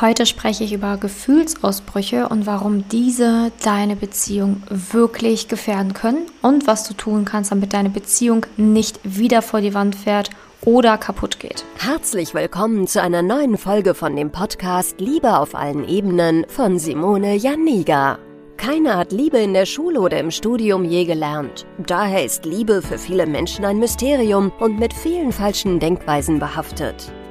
Heute spreche ich über Gefühlsausbrüche und warum diese deine Beziehung wirklich gefährden können und was du tun kannst, damit deine Beziehung nicht wieder vor die Wand fährt oder kaputt geht. Herzlich willkommen zu einer neuen Folge von dem Podcast Liebe auf allen Ebenen von Simone Janiga. Keiner hat Liebe in der Schule oder im Studium je gelernt. Daher ist Liebe für viele Menschen ein Mysterium und mit vielen falschen Denkweisen behaftet.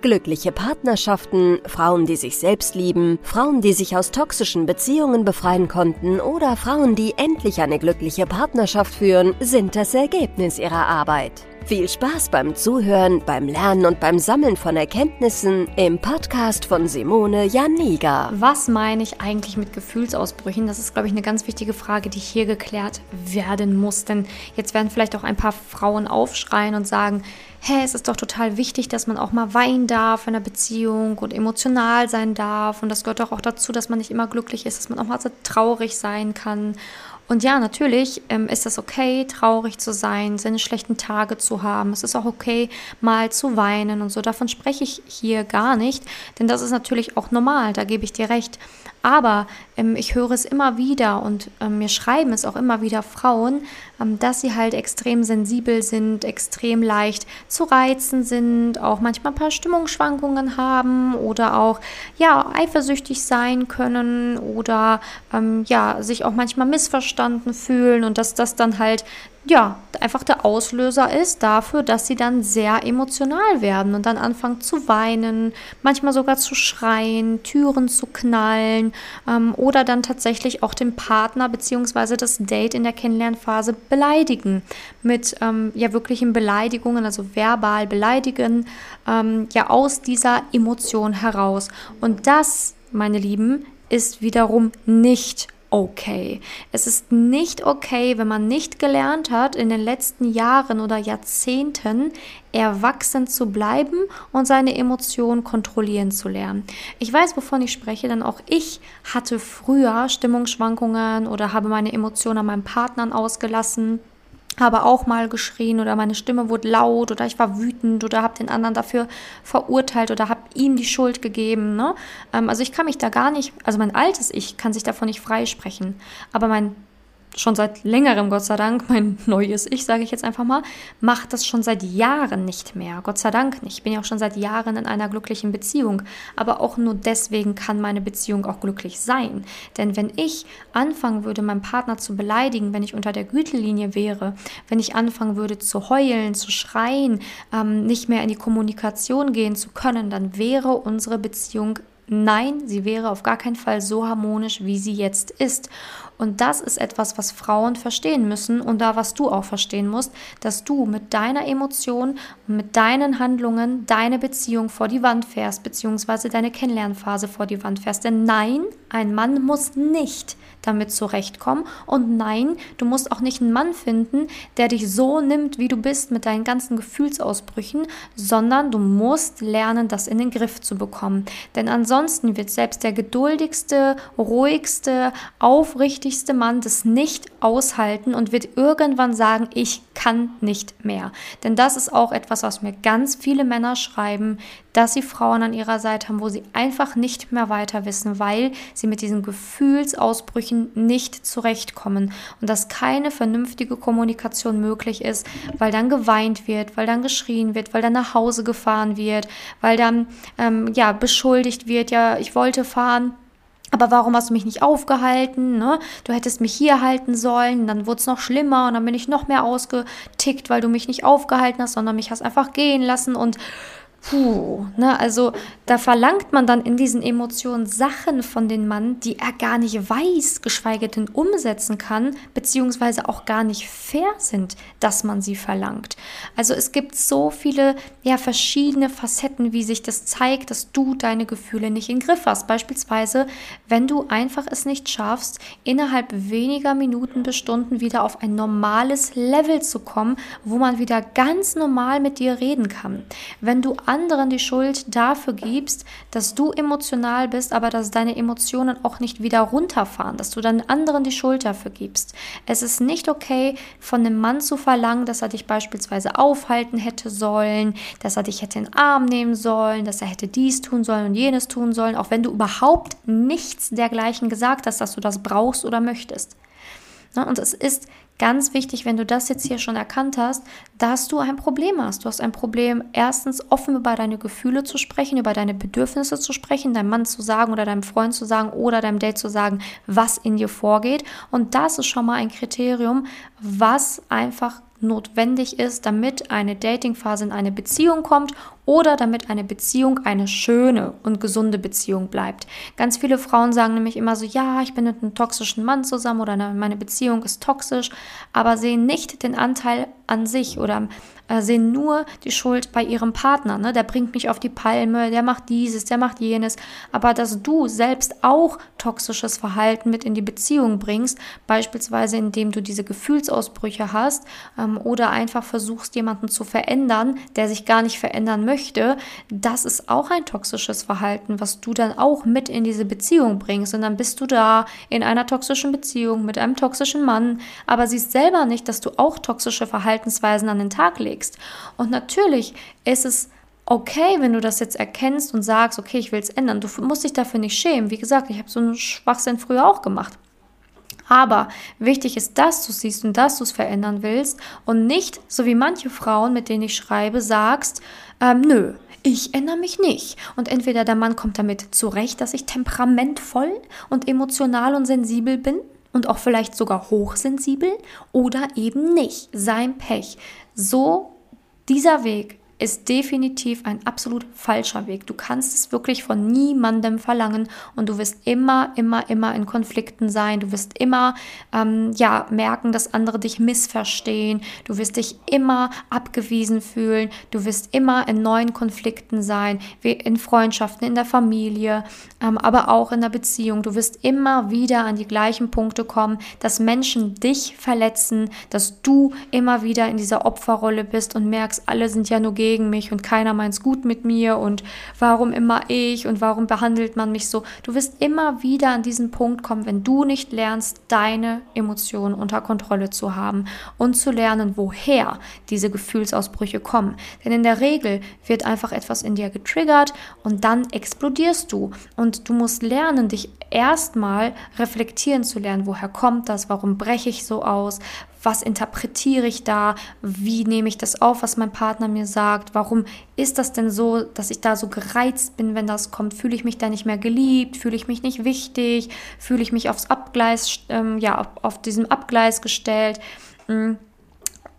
Glückliche Partnerschaften, Frauen, die sich selbst lieben, Frauen, die sich aus toxischen Beziehungen befreien konnten oder Frauen, die endlich eine glückliche Partnerschaft führen, sind das Ergebnis ihrer Arbeit. Viel Spaß beim Zuhören, beim Lernen und beim Sammeln von Erkenntnissen im Podcast von Simone Janiga. Was meine ich eigentlich mit Gefühlsausbrüchen? Das ist, glaube ich, eine ganz wichtige Frage, die hier geklärt werden muss. Denn jetzt werden vielleicht auch ein paar Frauen aufschreien und sagen, hä, es ist doch total wichtig, dass man auch mal weinen darf in einer Beziehung und emotional sein darf. Und das gehört doch auch dazu, dass man nicht immer glücklich ist, dass man auch mal so traurig sein kann. Und ja, natürlich ähm, ist es okay, traurig zu sein, seine schlechten Tage zu haben. Es ist auch okay, mal zu weinen und so. Davon spreche ich hier gar nicht, denn das ist natürlich auch normal, da gebe ich dir recht. Aber ähm, ich höre es immer wieder und ähm, mir schreiben es auch immer wieder Frauen, ähm, dass sie halt extrem sensibel sind, extrem leicht zu reizen sind, auch manchmal ein paar Stimmungsschwankungen haben oder auch ja eifersüchtig sein können oder ähm, ja sich auch manchmal missverstanden fühlen und dass das dann halt ja, einfach der Auslöser ist dafür, dass sie dann sehr emotional werden und dann anfangen zu weinen, manchmal sogar zu schreien, Türen zu knallen ähm, oder dann tatsächlich auch den Partner bzw. das Date in der Kennenlernphase beleidigen mit ähm, ja wirklichen Beleidigungen, also verbal beleidigen, ähm, ja aus dieser Emotion heraus. Und das, meine Lieben, ist wiederum nicht okay. Es ist nicht okay, wenn man nicht gelernt hat, in den letzten Jahren oder Jahrzehnten erwachsen zu bleiben und seine Emotionen kontrollieren zu lernen. Ich weiß, wovon ich spreche, denn auch ich hatte früher Stimmungsschwankungen oder habe meine Emotionen an meinen Partnern ausgelassen habe auch mal geschrien oder meine Stimme wurde laut oder ich war wütend oder habe den anderen dafür verurteilt oder habe ihm die Schuld gegeben. Ne? Ähm, also ich kann mich da gar nicht, also mein altes Ich kann sich davon nicht freisprechen, aber mein schon seit längerem, Gott sei Dank, mein neues Ich, sage ich jetzt einfach mal, macht das schon seit Jahren nicht mehr. Gott sei Dank nicht. Ich bin ja auch schon seit Jahren in einer glücklichen Beziehung. Aber auch nur deswegen kann meine Beziehung auch glücklich sein. Denn wenn ich anfangen würde, meinen Partner zu beleidigen, wenn ich unter der Gütelinie wäre, wenn ich anfangen würde zu heulen, zu schreien, ähm, nicht mehr in die Kommunikation gehen zu können, dann wäre unsere Beziehung Nein, sie wäre auf gar keinen Fall so harmonisch, wie sie jetzt ist. Und das ist etwas, was Frauen verstehen müssen und da, was du auch verstehen musst, dass du mit deiner Emotion mit deinen Handlungen deine Beziehung vor die Wand fährst, beziehungsweise deine Kennenlernphase vor die Wand fährst. Denn nein, ein Mann muss nicht damit zurechtkommen. Und nein, du musst auch nicht einen Mann finden, der dich so nimmt, wie du bist, mit deinen ganzen Gefühlsausbrüchen, sondern du musst lernen, das in den Griff zu bekommen. Denn ansonsten wird selbst der geduldigste, ruhigste, aufrichtigste, Mann das nicht aushalten und wird irgendwann sagen, ich kann nicht mehr. Denn das ist auch etwas, was mir ganz viele Männer schreiben, dass sie Frauen an ihrer Seite haben, wo sie einfach nicht mehr weiter wissen, weil sie mit diesen Gefühlsausbrüchen nicht zurechtkommen und dass keine vernünftige Kommunikation möglich ist, weil dann geweint wird, weil dann geschrien wird, weil dann nach Hause gefahren wird, weil dann ähm, ja beschuldigt wird, ja, ich wollte fahren aber warum hast du mich nicht aufgehalten? Ne? Du hättest mich hier halten sollen, dann wurde es noch schlimmer und dann bin ich noch mehr ausgetickt, weil du mich nicht aufgehalten hast, sondern mich hast einfach gehen lassen und Puh, ne, also da verlangt man dann in diesen Emotionen Sachen von dem Mann, die er gar nicht weiß, geschweige denn umsetzen kann, beziehungsweise auch gar nicht fair sind, dass man sie verlangt. Also es gibt so viele, ja, verschiedene Facetten, wie sich das zeigt, dass du deine Gefühle nicht in Griff hast. Beispielsweise, wenn du einfach es nicht schaffst, innerhalb weniger Minuten bis Stunden wieder auf ein normales Level zu kommen, wo man wieder ganz normal mit dir reden kann. Wenn du anderen die Schuld dafür gibst, dass du emotional bist, aber dass deine Emotionen auch nicht wieder runterfahren, dass du dann anderen die Schuld dafür gibst. Es ist nicht okay, von einem Mann zu verlangen, dass er dich beispielsweise aufhalten hätte sollen, dass er dich hätte in den Arm nehmen sollen, dass er hätte dies tun sollen und jenes tun sollen, auch wenn du überhaupt nichts dergleichen gesagt hast, dass du das brauchst oder möchtest. Ne, und es ist ganz wichtig, wenn du das jetzt hier schon erkannt hast, dass du ein Problem hast. Du hast ein Problem, erstens offen über deine Gefühle zu sprechen, über deine Bedürfnisse zu sprechen, deinem Mann zu sagen oder deinem Freund zu sagen oder deinem Date zu sagen, was in dir vorgeht. Und das ist schon mal ein Kriterium, was einfach notwendig ist, damit eine Datingphase in eine Beziehung kommt oder damit eine Beziehung eine schöne und gesunde Beziehung bleibt. Ganz viele Frauen sagen nämlich immer so, ja, ich bin mit einem toxischen Mann zusammen oder meine Beziehung ist toxisch, aber sehen nicht den Anteil an sich oder äh, sehen nur die Schuld bei ihrem Partner. Ne? Der bringt mich auf die Palme, der macht dieses, der macht jenes. Aber dass du selbst auch toxisches Verhalten mit in die Beziehung bringst, beispielsweise indem du diese Gefühlsausbrüche hast ähm, oder einfach versuchst, jemanden zu verändern, der sich gar nicht verändern möchte, das ist auch ein toxisches Verhalten, was du dann auch mit in diese Beziehung bringst. Und dann bist du da in einer toxischen Beziehung mit einem toxischen Mann, aber siehst selber nicht, dass du auch toxische Verhaltensweisen an den Tag legst legst. Und natürlich ist es okay, wenn du das jetzt erkennst und sagst, okay, ich will es ändern. Du musst dich dafür nicht schämen. Wie gesagt, ich habe so einen Schwachsinn früher auch gemacht. Aber wichtig ist, dass du siehst und dass du es verändern willst und nicht, so wie manche Frauen, mit denen ich schreibe, sagst, ähm, nö, ich ändere mich nicht. Und entweder der Mann kommt damit zurecht, dass ich temperamentvoll und emotional und sensibel bin und auch vielleicht sogar hochsensibel oder eben nicht. Sein Pech. So dieser Weg ist definitiv ein absolut falscher Weg. Du kannst es wirklich von niemandem verlangen und du wirst immer, immer, immer in Konflikten sein. Du wirst immer ähm, ja merken, dass andere dich missverstehen. Du wirst dich immer abgewiesen fühlen. Du wirst immer in neuen Konflikten sein, wie in Freundschaften, in der Familie, ähm, aber auch in der Beziehung. Du wirst immer wieder an die gleichen Punkte kommen, dass Menschen dich verletzen, dass du immer wieder in dieser Opferrolle bist und merkst, alle sind ja nur gegen gegen mich und keiner meint es gut mit mir und warum immer ich und warum behandelt man mich so. Du wirst immer wieder an diesen Punkt kommen, wenn du nicht lernst, deine Emotionen unter Kontrolle zu haben und zu lernen, woher diese Gefühlsausbrüche kommen. Denn in der Regel wird einfach etwas in dir getriggert und dann explodierst du. Und du musst lernen, dich erstmal reflektieren zu lernen, woher kommt das, warum breche ich so aus, was interpretiere ich da, wie nehme ich das auf, was mein Partner mir sagt, warum ist das denn so, dass ich da so gereizt bin, wenn das kommt, fühle ich mich da nicht mehr geliebt, fühle ich mich nicht wichtig, fühle ich mich aufs Abgleis, ähm, ja, auf, auf diesem Abgleis gestellt. Mhm.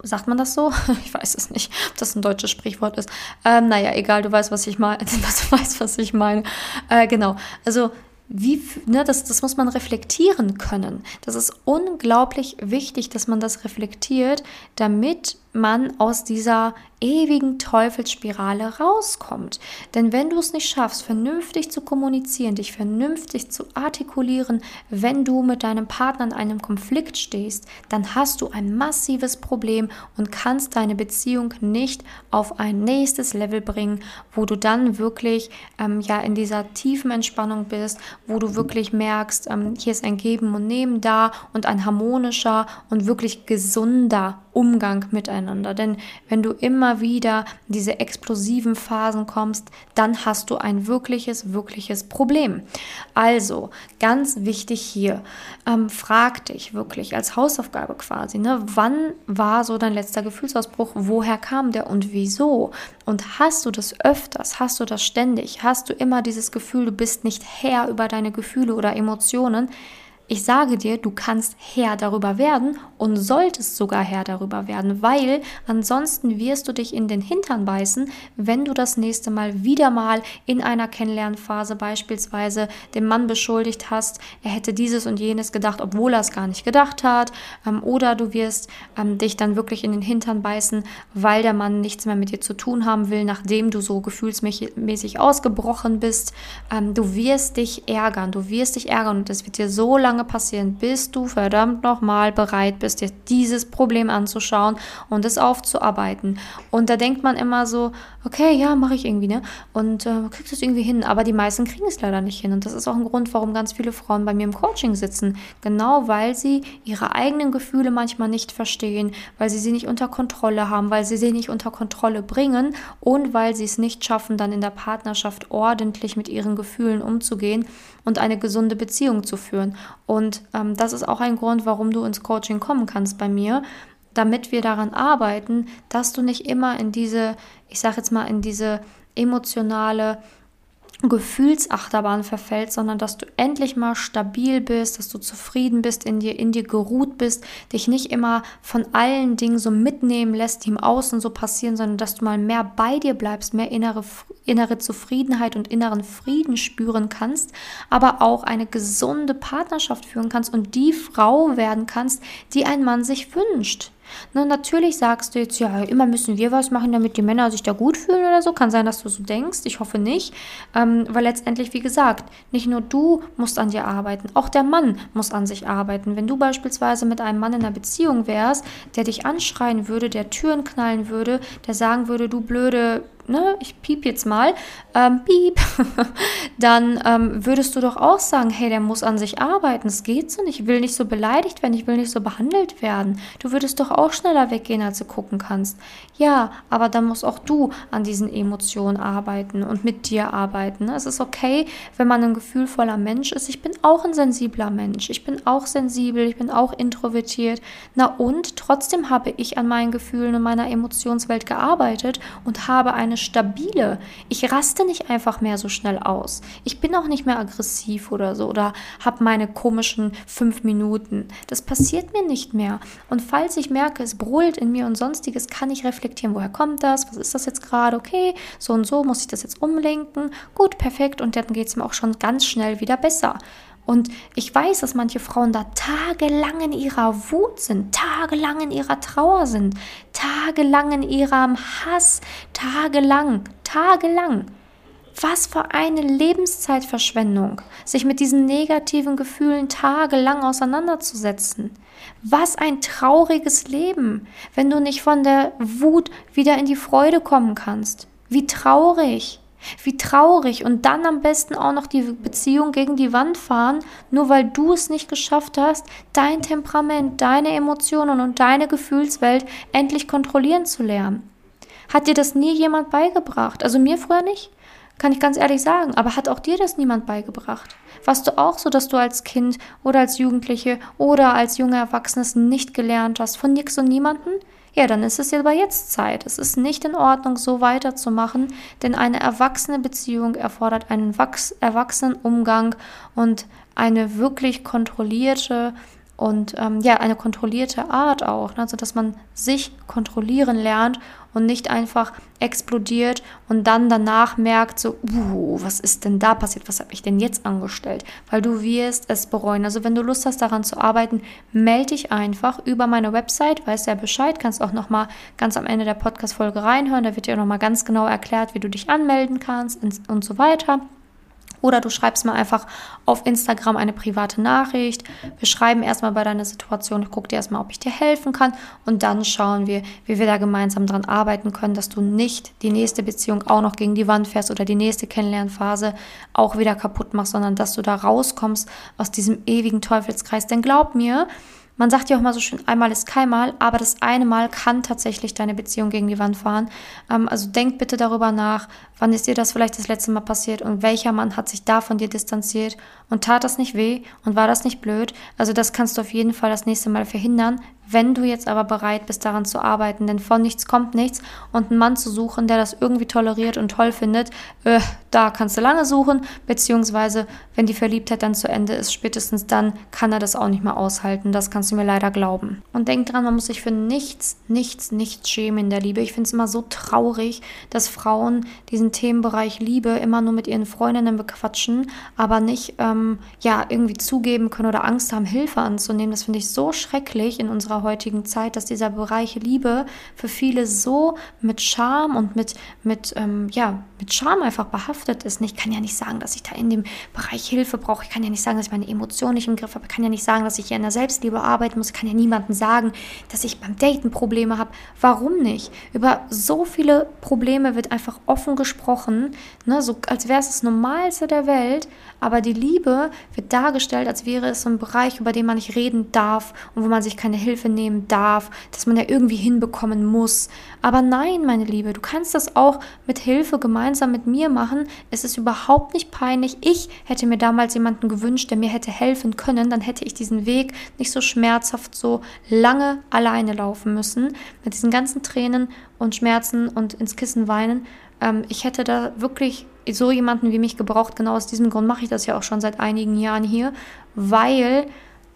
Sagt man das so? Ich weiß es nicht, ob das ein deutsches Sprichwort ist. Ähm, naja, egal, du weißt, was ich meine. Du weißt, was ich meine. Äh, genau. Also wie, ne, das, das muss man reflektieren können. Das ist unglaublich wichtig, dass man das reflektiert, damit man aus dieser ewigen Teufelsspirale rauskommt. Denn wenn du es nicht schaffst, vernünftig zu kommunizieren, dich vernünftig zu artikulieren, wenn du mit deinem Partner in einem Konflikt stehst, dann hast du ein massives Problem und kannst deine Beziehung nicht auf ein nächstes Level bringen, wo du dann wirklich ähm, ja in dieser tiefen Entspannung bist, wo du wirklich merkst, ähm, hier ist ein Geben und Nehmen da und ein harmonischer und wirklich gesunder Umgang miteinander. Denn wenn du immer wieder in diese explosiven Phasen kommst, dann hast du ein wirkliches, wirkliches Problem. Also, ganz wichtig hier, ähm, frag dich wirklich als Hausaufgabe quasi, ne, wann war so dein letzter Gefühlsausbruch, woher kam der und wieso? Und hast du das öfters, hast du das ständig, hast du immer dieses Gefühl, du bist nicht Herr über deine Gefühle oder Emotionen, ich sage dir, du kannst Herr darüber werden und solltest sogar Herr darüber werden, weil ansonsten wirst du dich in den Hintern beißen, wenn du das nächste Mal wieder mal in einer Kennenlernphase beispielsweise den Mann beschuldigt hast, er hätte dieses und jenes gedacht, obwohl er es gar nicht gedacht hat, ähm, oder du wirst ähm, dich dann wirklich in den Hintern beißen, weil der Mann nichts mehr mit dir zu tun haben will, nachdem du so gefühlsmäßig ausgebrochen bist. Ähm, du wirst dich ärgern, du wirst dich ärgern und das wird dir so lange passieren, bis du verdammt nochmal bereit bist, dir dieses Problem anzuschauen und es aufzuarbeiten. Und da denkt man immer so, okay, ja, mache ich irgendwie, ne? Und äh, kriegst es irgendwie hin. Aber die meisten kriegen es leider nicht hin. Und das ist auch ein Grund, warum ganz viele Frauen bei mir im Coaching sitzen. Genau weil sie ihre eigenen Gefühle manchmal nicht verstehen, weil sie sie nicht unter Kontrolle haben, weil sie sie nicht unter Kontrolle bringen und weil sie es nicht schaffen, dann in der Partnerschaft ordentlich mit ihren Gefühlen umzugehen und eine gesunde Beziehung zu führen. Und ähm, das ist auch ein Grund, warum du ins Coaching kommen kannst bei mir, damit wir daran arbeiten, dass du nicht immer in diese, ich sage jetzt mal, in diese emotionale Gefühlsachterbahn verfällt, sondern dass du endlich mal stabil bist, dass du zufrieden bist, in dir, in dir geruht bist, dich nicht immer von allen Dingen so mitnehmen lässt, die im Außen so passieren, sondern dass du mal mehr bei dir bleibst, mehr innere, innere Zufriedenheit und inneren Frieden spüren kannst, aber auch eine gesunde Partnerschaft führen kannst und die Frau werden kannst, die ein Mann sich wünscht. Na, natürlich sagst du jetzt, ja, immer müssen wir was machen, damit die Männer sich da gut fühlen oder so. Kann sein, dass du so denkst. Ich hoffe nicht. Ähm, weil letztendlich, wie gesagt, nicht nur du musst an dir arbeiten, auch der Mann muss an sich arbeiten. Wenn du beispielsweise mit einem Mann in einer Beziehung wärst, der dich anschreien würde, der Türen knallen würde, der sagen würde, du blöde ne, ich piep jetzt mal, ähm, piep, dann ähm, würdest du doch auch sagen, hey, der muss an sich arbeiten, es geht so nicht, ich will nicht so beleidigt werden, ich will nicht so behandelt werden. Du würdest doch auch schneller weggehen, als du gucken kannst. Ja, aber dann musst auch du an diesen Emotionen arbeiten und mit dir arbeiten. Es ist okay, wenn man ein gefühlvoller Mensch ist. Ich bin auch ein sensibler Mensch. Ich bin auch sensibel, ich bin auch introvertiert. Na und trotzdem habe ich an meinen Gefühlen und meiner Emotionswelt gearbeitet und habe eine stabile. Ich raste nicht einfach mehr so schnell aus. Ich bin auch nicht mehr aggressiv oder so oder habe meine komischen fünf Minuten. Das passiert mir nicht mehr. Und falls ich merke, es brodelt in mir und sonstiges, kann ich reflektieren, woher kommt das? Was ist das jetzt gerade? Okay, so und so muss ich das jetzt umlenken. Gut, perfekt. Und dann geht es mir auch schon ganz schnell wieder besser. Und ich weiß, dass manche Frauen da tagelang in ihrer Wut sind, tagelang in ihrer Trauer sind, tagelang in ihrem Hass, tagelang, tagelang. Was für eine Lebenszeitverschwendung, sich mit diesen negativen Gefühlen tagelang auseinanderzusetzen. Was ein trauriges Leben, wenn du nicht von der Wut wieder in die Freude kommen kannst. Wie traurig. Wie traurig und dann am besten auch noch die Beziehung gegen die Wand fahren, nur weil du es nicht geschafft hast, dein Temperament, deine Emotionen und deine Gefühlswelt endlich kontrollieren zu lernen. Hat dir das nie jemand beigebracht? Also mir früher nicht, kann ich ganz ehrlich sagen, aber hat auch dir das niemand beigebracht? Warst du auch so, dass du als Kind oder als Jugendliche oder als junger Erwachsenes nicht gelernt hast von nix und niemanden? Ja, dann ist es aber jetzt Zeit. Es ist nicht in Ordnung, so weiterzumachen, denn eine erwachsene Beziehung erfordert einen erwachsenen Umgang und eine wirklich kontrollierte und ähm, ja, eine kontrollierte Art auch, ne? also man sich kontrollieren lernt und nicht einfach explodiert und dann danach merkt, so, uh, was ist denn da passiert, was habe ich denn jetzt angestellt? Weil du wirst es bereuen. Also wenn du Lust hast, daran zu arbeiten, melde dich einfach über meine Website, weißt ja Bescheid, kannst auch nochmal ganz am Ende der Podcast-Folge reinhören, da wird dir nochmal ganz genau erklärt, wie du dich anmelden kannst und so weiter. Oder du schreibst mir einfach auf Instagram eine private Nachricht. Wir schreiben erstmal bei deiner Situation, ich gucke dir erstmal, ob ich dir helfen kann. Und dann schauen wir, wie wir da gemeinsam dran arbeiten können, dass du nicht die nächste Beziehung auch noch gegen die Wand fährst oder die nächste Kennenlernphase auch wieder kaputt machst, sondern dass du da rauskommst aus diesem ewigen Teufelskreis. Denn glaub mir, man sagt ja auch mal so schön, einmal ist kein Mal, aber das eine Mal kann tatsächlich deine Beziehung gegen die Wand fahren. Ähm, also denk bitte darüber nach, wann ist dir das vielleicht das letzte Mal passiert und welcher Mann hat sich da von dir distanziert und tat das nicht weh und war das nicht blöd? Also das kannst du auf jeden Fall das nächste Mal verhindern, Wenn du jetzt aber bereit bist, daran zu arbeiten, denn von nichts kommt nichts und einen Mann zu suchen, der das irgendwie toleriert und toll findet, äh, da kannst du lange suchen, beziehungsweise wenn die Verliebtheit dann zu Ende ist, spätestens dann kann er das auch nicht mehr aushalten. Das kannst du mir leider glauben. Und denk dran, man muss sich für nichts, nichts, nichts schämen in der Liebe. Ich finde es immer so traurig, dass Frauen diesen Themenbereich Liebe immer nur mit ihren Freundinnen bequatschen, aber nicht ähm, ja irgendwie zugeben können oder Angst haben, Hilfe anzunehmen. Das finde ich so schrecklich in unserer heutigen Zeit, dass dieser Bereich Liebe für viele so mit Scham und mit mit ähm, ja mit Scham einfach behaftet ist. Ich kann ja nicht sagen, dass ich da in dem Bereich Hilfe brauche. Ich kann ja nicht sagen, dass ich meine Emotionen nicht im Griff habe. Ich kann ja nicht sagen, dass ich hier in der Selbstliebe arbeiten muss. Ich kann ja niemandem sagen, dass ich beim Daten Probleme habe. Warum nicht? Über so viele Probleme wird einfach offen gesprochen, ne? so als wäre es das Normalste der Welt. Aber die Liebe wird dargestellt, als wäre es so ein Bereich, über den man nicht reden darf und wo man sich keine Hilfe nehmen darf, dass man ja irgendwie hinbekommen muss. Aber nein, meine Liebe, du kannst das auch mit Hilfe gemeinsam mit mir machen. Es ist überhaupt nicht peinlich. Ich hätte mir damals jemanden gewünscht, der mir hätte helfen können. Dann hätte ich diesen Weg nicht so schmerzhaft, so lange alleine laufen müssen. Mit diesen ganzen Tränen und Schmerzen und ins Kissen weinen. Ähm, ich hätte da wirklich so jemanden wie mich gebraucht. Genau aus diesem Grund mache ich das ja auch schon seit einigen Jahren hier, weil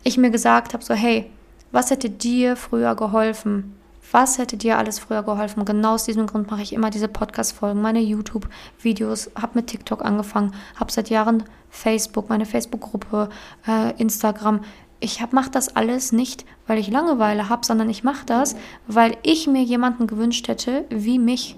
ich mir gesagt habe, so hey, was hätte dir früher geholfen? Was hätte dir alles früher geholfen? Genau aus diesem Grund mache ich immer diese Podcast-Folgen, meine YouTube-Videos, habe mit TikTok angefangen, habe seit Jahren Facebook, meine Facebook-Gruppe, äh, Instagram. Ich mache das alles nicht, weil ich Langeweile habe, sondern ich mache das, weil ich mir jemanden gewünscht hätte, wie mich.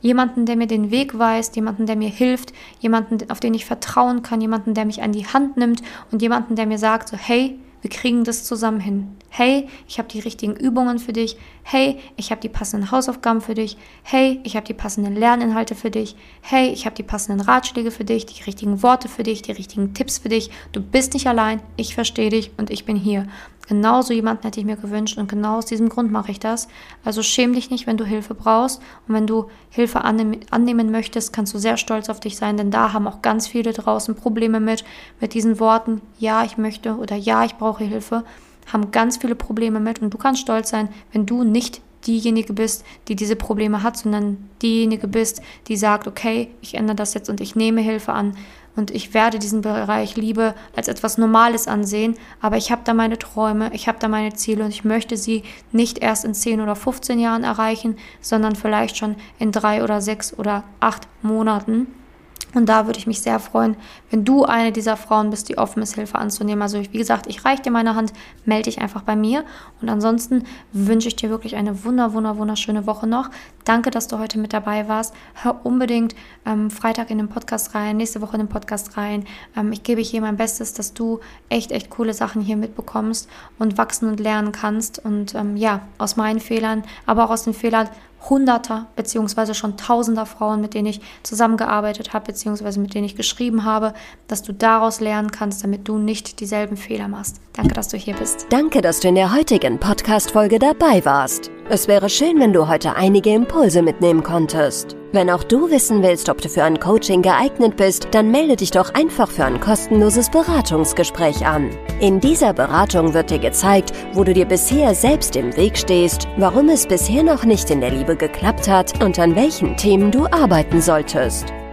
Jemanden, der mir den Weg weist, jemanden, der mir hilft, jemanden, auf den ich vertrauen kann, jemanden, der mich an die Hand nimmt und jemanden, der mir sagt, so, hey, wir kriegen das zusammen hin. Hey, ich habe die richtigen Übungen für dich. Hey, ich habe die passenden Hausaufgaben für dich. Hey, ich habe die passenden Lerninhalte für dich. Hey, ich habe die passenden Ratschläge für dich, die richtigen Worte für dich, die richtigen Tipps für dich. Du bist nicht allein, ich verstehe dich und ich bin hier. Genauso jemanden hätte ich mir gewünscht und genau aus diesem Grund mache ich das. Also schäm dich nicht, wenn du Hilfe brauchst und wenn du Hilfe annehmen, möchtest, kannst du sehr stolz auf dich sein, denn da haben auch ganz viele draußen Probleme mit, mit diesen Worten, ja, ich möchte oder ja, ich brauche Hilfe, haben ganz viele Probleme mit und du kannst stolz sein, wenn du nicht diejenige bist, die diese Probleme hat, sondern diejenige bist, die sagt, okay, ich ändere das jetzt und ich nehme Hilfe an und ich werde diesen Bereich Liebe als etwas Normales ansehen, aber ich habe da meine Träume, ich habe da meine Ziele und ich möchte sie nicht erst in 10 oder 15 Jahren erreichen, sondern vielleicht schon in drei oder sechs oder acht Monaten. Und da würde ich mich sehr freuen, wenn du eine dieser Frauen bist, die offen ist, Hilfe anzunehmen. Also wie gesagt, ich reiche dir meine Hand, melde dich einfach bei mir. Und ansonsten wünsche ich dir wirklich eine wunder, wunder, wunderschöne Woche noch. Danke, dass du heute mit dabei warst. Hör unbedingt ähm, Freitag in den Podcast rein, nächste Woche in den Podcast rein. Ähm, ich gebe hier mein Bestes, dass du echt, echt coole Sachen hier mitbekommst und wachsen und lernen kannst. Und ähm, ja, aus meinen Fehlern, aber auch aus den Fehlern Hunderter beziehungsweise schon Tausender Frauen, mit denen ich zusammengearbeitet habe, beziehungsweise mit denen ich geschrieben habe, dass du daraus lernen kannst, damit du nicht dieselben Fehler machst. Danke, dass du hier bist. Danke, dass du in der heutigen Podcast-Folge dabei warst. Es wäre schön, wenn du heute einige Impulse mitnehmen konntest. Wenn auch du wissen willst, ob du für ein Coaching geeignet bist, dann melde dich doch einfach für ein kostenloses Beratungsgespräch an. In dieser Beratung wird dir gezeigt, wo du dir bisher selbst im Weg stehst, warum es bisher noch nicht in der Liebe geklappt hat und an welchen Themen du arbeiten solltest.